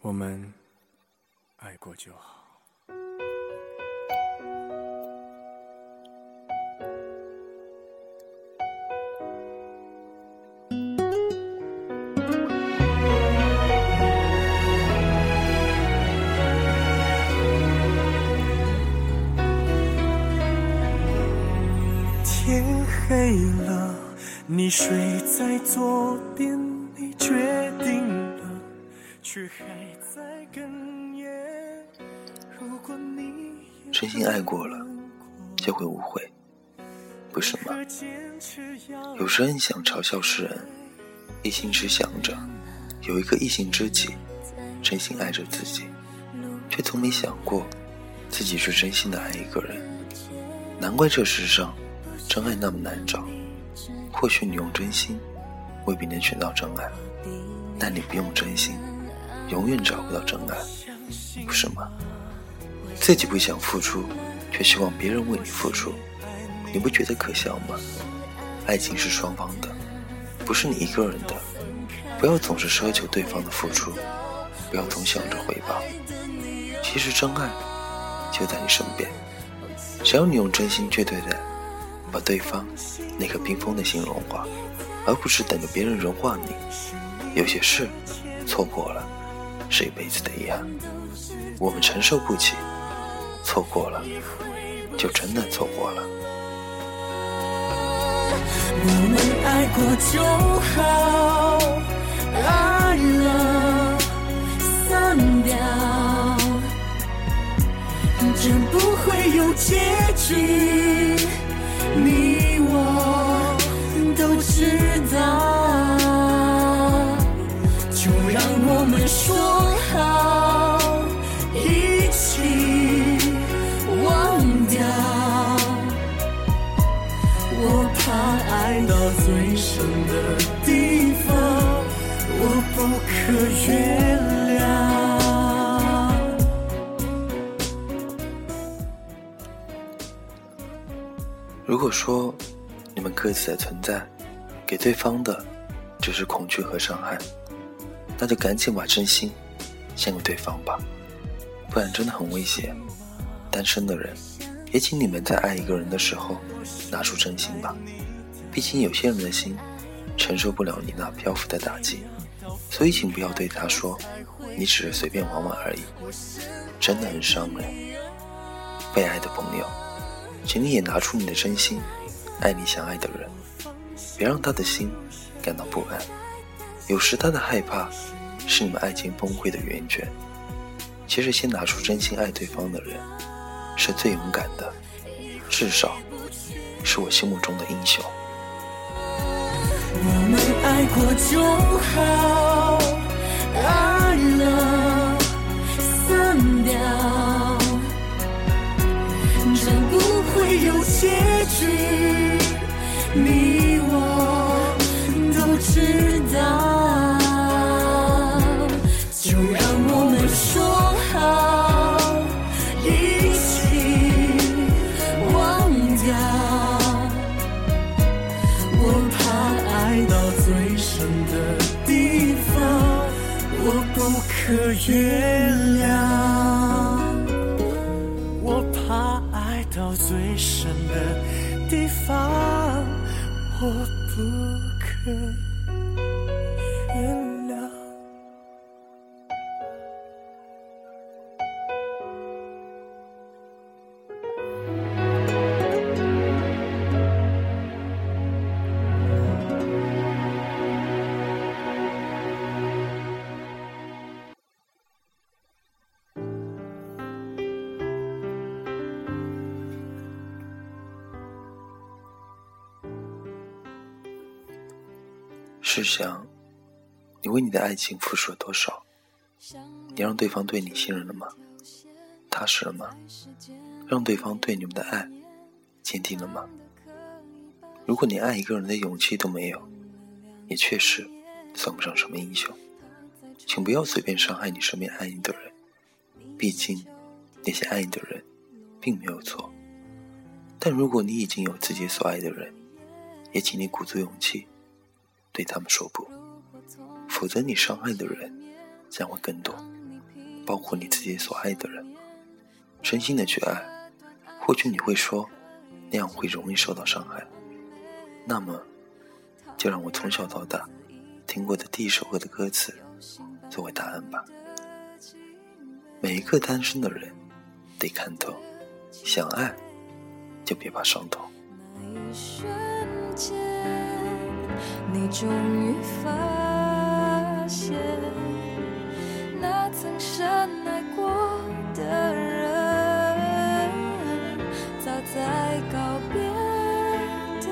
我们爱过就好。天黑了，你睡在左边，你决定，却还在哽咽。如果你真心爱过了，就会无悔，不是吗？有时很想嘲笑世人，一心只想着有一个异性知己，真心爱着自己，却从没想过自己是真心的爱一个人。难怪这世上。真爱那么难找，或许你用真心未必能寻到真爱，但你不用真心，永远找不到真爱，不是吗？自己不想付出，却希望别人为你付出，你不觉得可笑吗？爱情是双方的，不是你一个人的，不要总是奢求对方的付出，不要总想着回报。其实真爱就在你身边，只要你用真心去对待。把对方那颗冰封的心融化，而不是等着别人融化你。有些事错过了，是一辈子的遗憾，我们承受不起。错过了，就真的错过了。我们爱过就好，爱了散掉，这不会有结局。你说好，一起忘掉。我怕爱到最深的地方，我不可原谅。如果说你们各自的存在给对方的只是恐惧和伤害，那就赶紧把真心献给对方吧，不然真的很危险。单身的人，也请你们在爱一个人的时候拿出真心吧，毕竟有些人的心承受不了你那漂浮的打击，所以请不要对他说你只是随便玩玩而已，真的很伤人。被爱的朋友。请你也拿出你的真心，爱你想爱的人，别让他的心感到不安。有时他的害怕，是你们爱情崩溃的源泉。其实，先拿出真心爱对方的人，是最勇敢的，至少是我心目中的英雄。我们爱过就好，爱了说好一起忘掉我怕爱到最深的地方我不可原谅我怕爱到最深的地方我不可试想，你为你的爱情付出了多少？你让对方对你信任了吗？踏实了吗？让对方对你们的爱坚定了吗？如果你爱一个人的勇气都没有，也确实算不上什么英雄。请不要随便伤害你身边爱你的人，毕竟那些爱你的人并没有错。但如果你已经有自己所爱的人，也请你鼓足勇气。对他们说不，否则你伤害的人将会更多。包括你自己所爱的人，真心的去爱。或许你会说，那样会容易受到伤害。那么，就让我从小到大听过的第一首歌的歌词作为答案吧。每一个单身的人得看透，想爱就别怕伤痛。你终于发现，那曾深爱过的人，早在告别的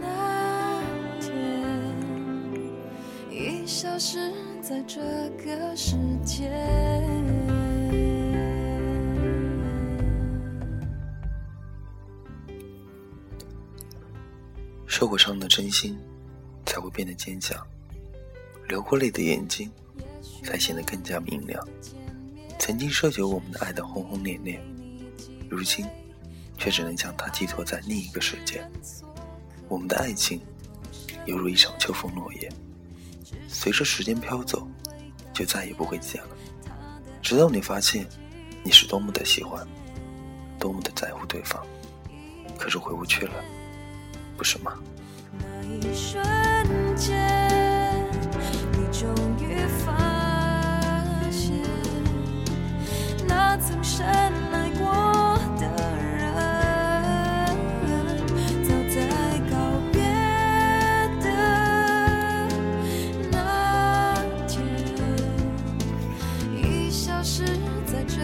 那天，已消失在这个世界。受过伤的真心，才会变得坚强；流过泪的眼睛，才显得更加明亮。曾经奢求我们的爱的轰轰烈烈，如今却只能将它寄托在另一个世界。我们的爱情，犹如一场秋风落叶，随着时间飘走，就再也不会见了。直到你发现，你是多么的喜欢，多么的在乎对方，可是回不去了。不是吗？那一瞬间，你终于发现，那曾深爱过的人，早在告别的那天，已消失在这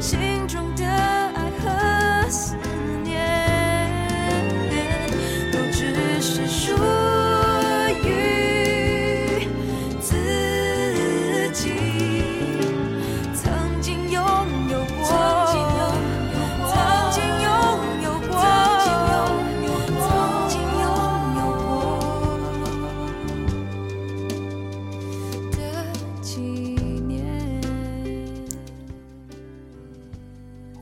心。